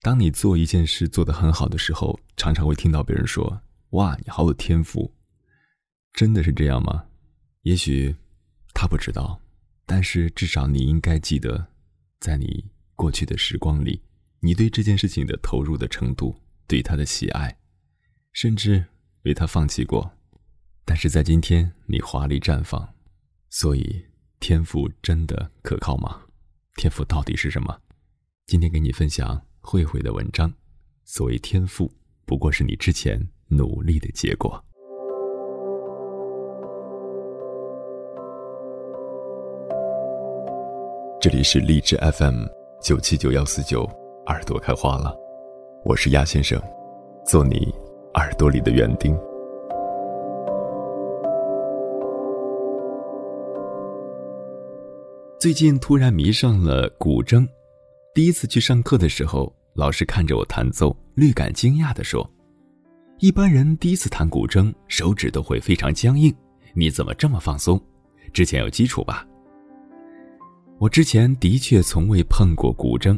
当你做一件事做得很好的时候，常常会听到别人说：“哇，你好有天赋。”真的是这样吗？也许他不知道，但是至少你应该记得，在你过去的时光里，你对这件事情的投入的程度，对他的喜爱，甚至为他放弃过。但是在今天，你华丽绽放。所以，天赋真的可靠吗？天赋到底是什么？今天给你分享。慧慧的文章，所谓天赋，不过是你之前努力的结果。这里是励志 FM 九七九幺四九，耳朵开花了，我是鸭先生，做你耳朵里的园丁。最近突然迷上了古筝，第一次去上课的时候。老师看着我弹奏，略感惊讶地说：“一般人第一次弹古筝，手指都会非常僵硬，你怎么这么放松？之前有基础吧？”我之前的确从未碰过古筝，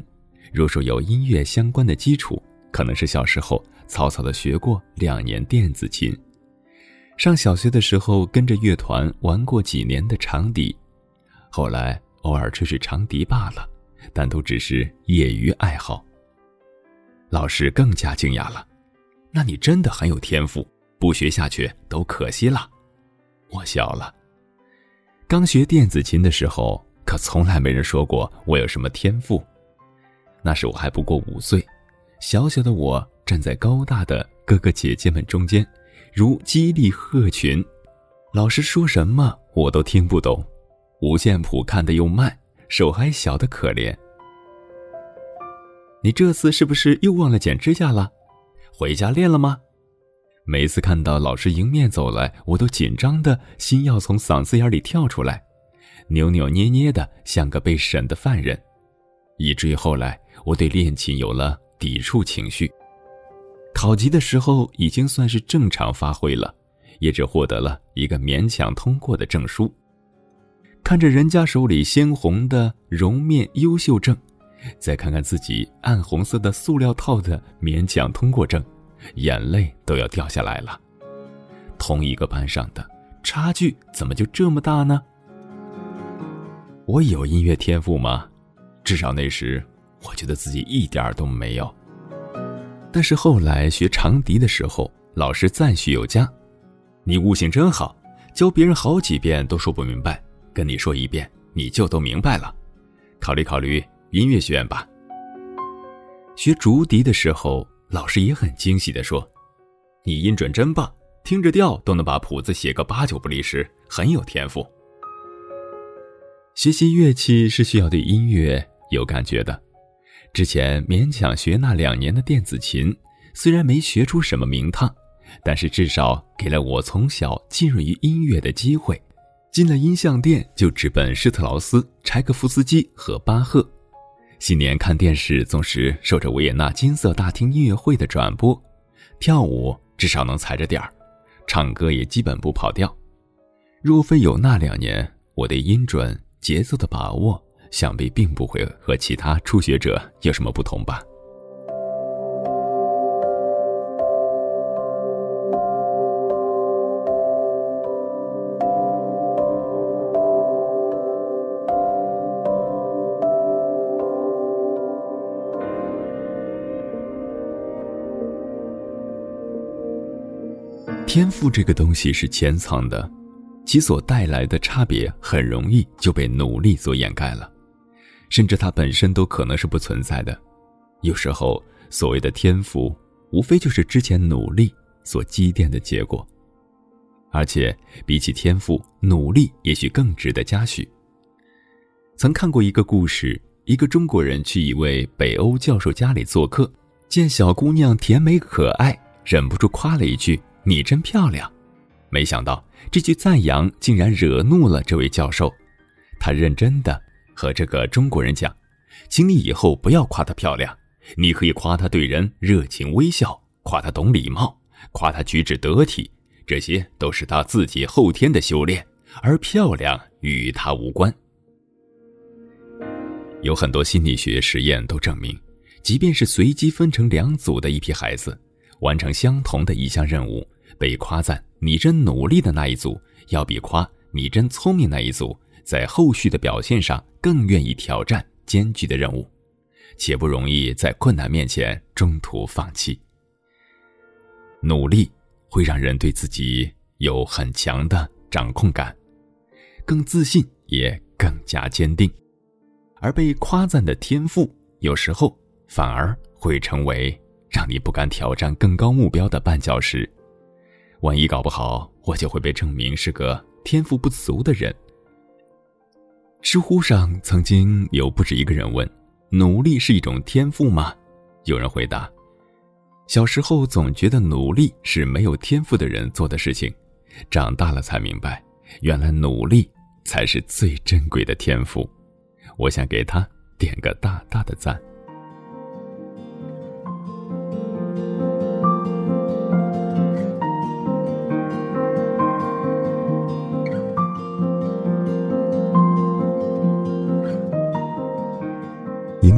若说有音乐相关的基础，可能是小时候草草的学过两年电子琴，上小学的时候跟着乐团玩过几年的长笛，后来偶尔吹吹长笛罢了，但都只是业余爱好。老师更加惊讶了，那你真的很有天赋，不学下去都可惜了。我笑了。刚学电子琴的时候，可从来没人说过我有什么天赋。那时我还不过五岁，小小的我站在高大的哥哥姐姐们中间，如激励鹤群。老师说什么我都听不懂，五线谱看得又慢，手还小的可怜。你这次是不是又忘了剪指甲了？回家练了吗？每次看到老师迎面走来，我都紧张的心要从嗓子眼里跳出来，扭扭捏捏的像个被审的犯人，以至于后来我对练琴有了抵触情绪。考级的时候已经算是正常发挥了，也只获得了一个勉强通过的证书。看着人家手里鲜红的绒面优秀证。再看看自己暗红色的塑料套的勉强通过证，眼泪都要掉下来了。同一个班上的差距怎么就这么大呢？我有音乐天赋吗？至少那时我觉得自己一点都没有。但是后来学长笛的时候，老师赞许有加：“你悟性真好，教别人好几遍都说不明白，跟你说一遍你就都明白了。考虑考虑。”音乐学院吧。学竹笛的时候，老师也很惊喜地说：“你音准真棒，听着调都能把谱子写个八九不离十，很有天赋。”学习乐器是需要对音乐有感觉的。之前勉强学那两年的电子琴，虽然没学出什么名堂，但是至少给了我从小浸润于音乐的机会。进了音像店就直奔施特劳斯、柴可夫斯基和巴赫。新年看电视总是受着维也纳金色大厅音乐会的转播，跳舞至少能踩着点儿，唱歌也基本不跑调。若非有那两年，我对音准、节奏的把握，想必并不会和其他初学者有什么不同吧。天赋这个东西是潜藏的，其所带来的差别很容易就被努力所掩盖了，甚至它本身都可能是不存在的。有时候，所谓的天赋，无非就是之前努力所积淀的结果。而且，比起天赋，努力也许更值得嘉许。曾看过一个故事，一个中国人去一位北欧教授家里做客，见小姑娘甜美可爱，忍不住夸了一句。你真漂亮，没想到这句赞扬竟然惹怒了这位教授。他认真的和这个中国人讲：“请你以后不要夸她漂亮，你可以夸她对人热情微笑，夸她懂礼貌，夸她举止得体，这些都是她自己后天的修炼，而漂亮与她无关。”有很多心理学实验都证明，即便是随机分成两组的一批孩子，完成相同的一项任务，被夸赞你真努力的那一组，要比夸你真聪明那一组，在后续的表现上更愿意挑战艰巨的任务，且不容易在困难面前中途放弃。努力会让人对自己有很强的掌控感，更自信，也更加坚定。而被夸赞的天赋，有时候反而会成为让你不敢挑战更高目标的绊脚石。万一搞不好，我就会被证明是个天赋不足的人。知乎上曾经有不止一个人问：“努力是一种天赋吗？”有人回答：“小时候总觉得努力是没有天赋的人做的事情，长大了才明白，原来努力才是最珍贵的天赋。”我想给他点个大大的赞。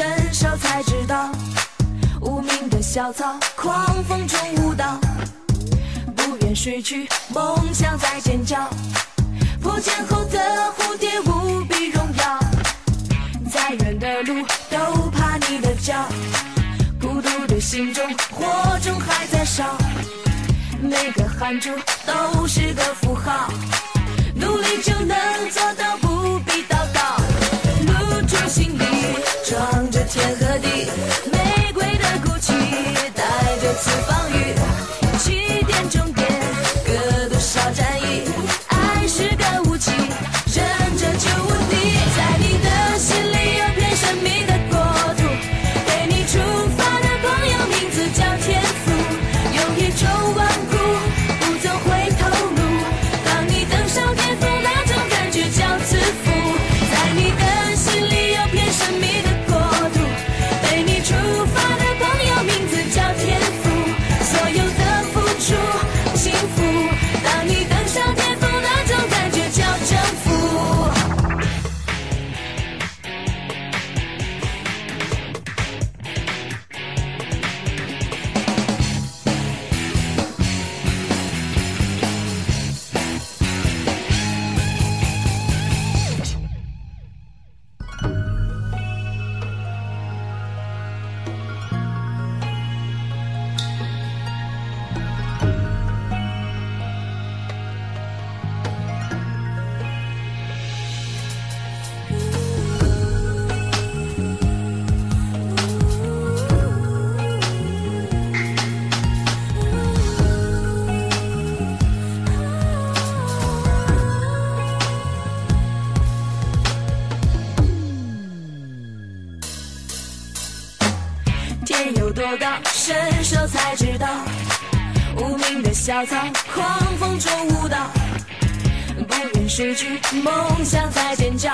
伸手才知道。无名的小草，狂风中舞蹈，不愿睡去，梦想在尖叫。破茧后的蝴蝶无比荣耀，再远的路都怕你的脚。孤独的心中，火种还在烧，每个汗珠都是个符号，努力就能做到，不多到，伸手才知道。无名的小草，狂风中舞蹈，不愿失去梦想在尖叫。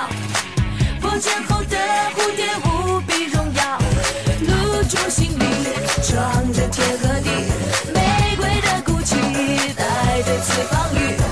破茧后的蝴蝶无比荣耀，露出心里，装着天和地。玫瑰的骨气，带着四方雨。